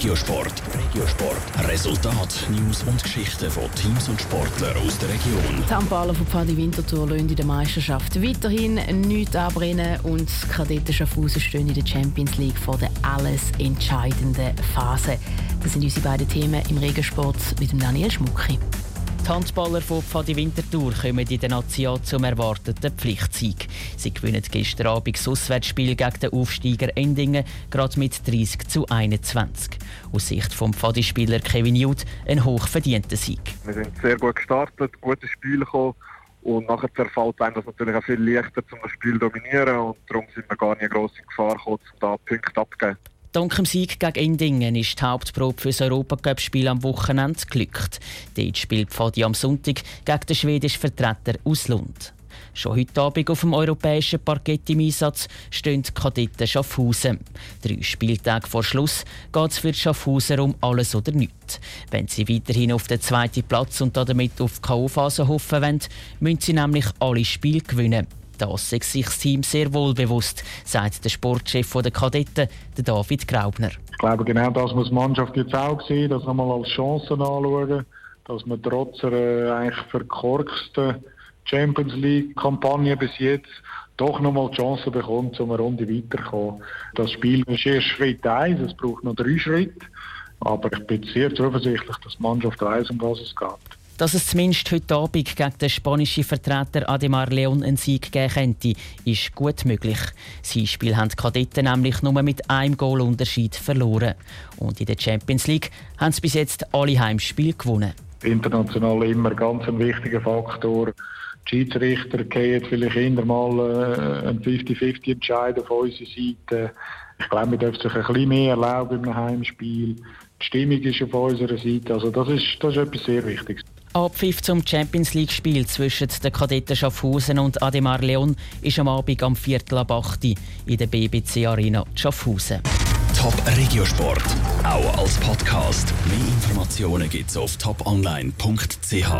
Regiosport. Regiosport. Resultat, News und Geschichten von Teams und Sportlern aus der Region. Die Handballer von Pfadi Winterthur lassen in der Meisterschaft weiterhin nichts abbrennen und die Kadetten Schaffhausen stehen in der Champions League vor der alles entscheidenden Phase. Das sind unsere beiden Themen im Regensport mit dem Daniel Schmucki. Die Handballer von Pfadi Winterthur kommen in der Nation zum erwarteten Pflichtsieg. Sie gewinnen gestern Abend das Auswärtsspiel gegen den Aufsteiger Endingen gerade mit 30 zu 21. Aus Sicht des Pfadi-Spieler Kevin Judd ein hochverdienter Sieg. Wir sind sehr gut gestartet, gutes Spiel gekommen. Und nachher fällt einem das natürlich auch viel leichter, um das Spiel zu dominieren. Und darum sind wir gar nicht gross in Gefahr gekommen, um da Punkte abzugeben. Dank dem Sieg gegen Endingen ist die Hauptprobe für das Europacup-Spiel am Wochenende glückt. Dort spielt Pfadi am Sonntag gegen den schwedischen Vertreter aus Lund. Schon heute Abend auf dem europäischen Parkett im Einsatz stehen die Kadetten Schaffhausen. Drei Spieltage vor Schluss geht es für die Schaffhauser um alles oder nichts. Wenn sie weiterhin auf den zweiten Platz und damit auf die K.O.-Phase hoffen wollen, müssen sie nämlich alle Spiele gewinnen. Das ist sich das Team sehr wohl bewusst, sagt der Sportchef der Kadetten, David Graubner. Ich glaube, genau das muss die Mannschaft jetzt auch sehen, das nochmal als Chance anschauen, dass man trotz einer eigentlich verkorksten Champions League-Kampagne bis jetzt doch nochmal die Chance bekommt, um eine Runde weiterzukommen. Das Spiel ist erst Schritt 1, es braucht noch drei Schritte, aber ich bin sehr zuversichtlich, dass die Mannschaft weiß, um was es geht. Dass es zumindest heute Abend gegen den spanischen Vertreter Ademar Leon einen Sieg geben könnte, ist gut möglich. Sein Spiel haben die Kadetten nämlich nur mit einem Goalunterschied verloren. Und in der Champions League haben sie bis jetzt alle Heimspiele gewonnen. International immer ganz ein wichtiger Faktor. Die Schiedsrichter gehen vielleicht immer mal äh, ein 50-50 entscheiden von unserer Seite. Ich glaube, wir dürfen sich ein bisschen mehr erlauben im Heimspiel. Die Stimmung ist auf unserer Seite. Also das ist, das ist etwas sehr Wichtiges. Abpfiff zum Champions League-Spiel zwischen den Kadetten Schaffhausen und Ademar Leon ist am Abend am Viertel ab 8 in der BBC Arena Schaffhausen. Top Regiosport, auch als Podcast. Mehr Informationen gibt's auf toponline.ch.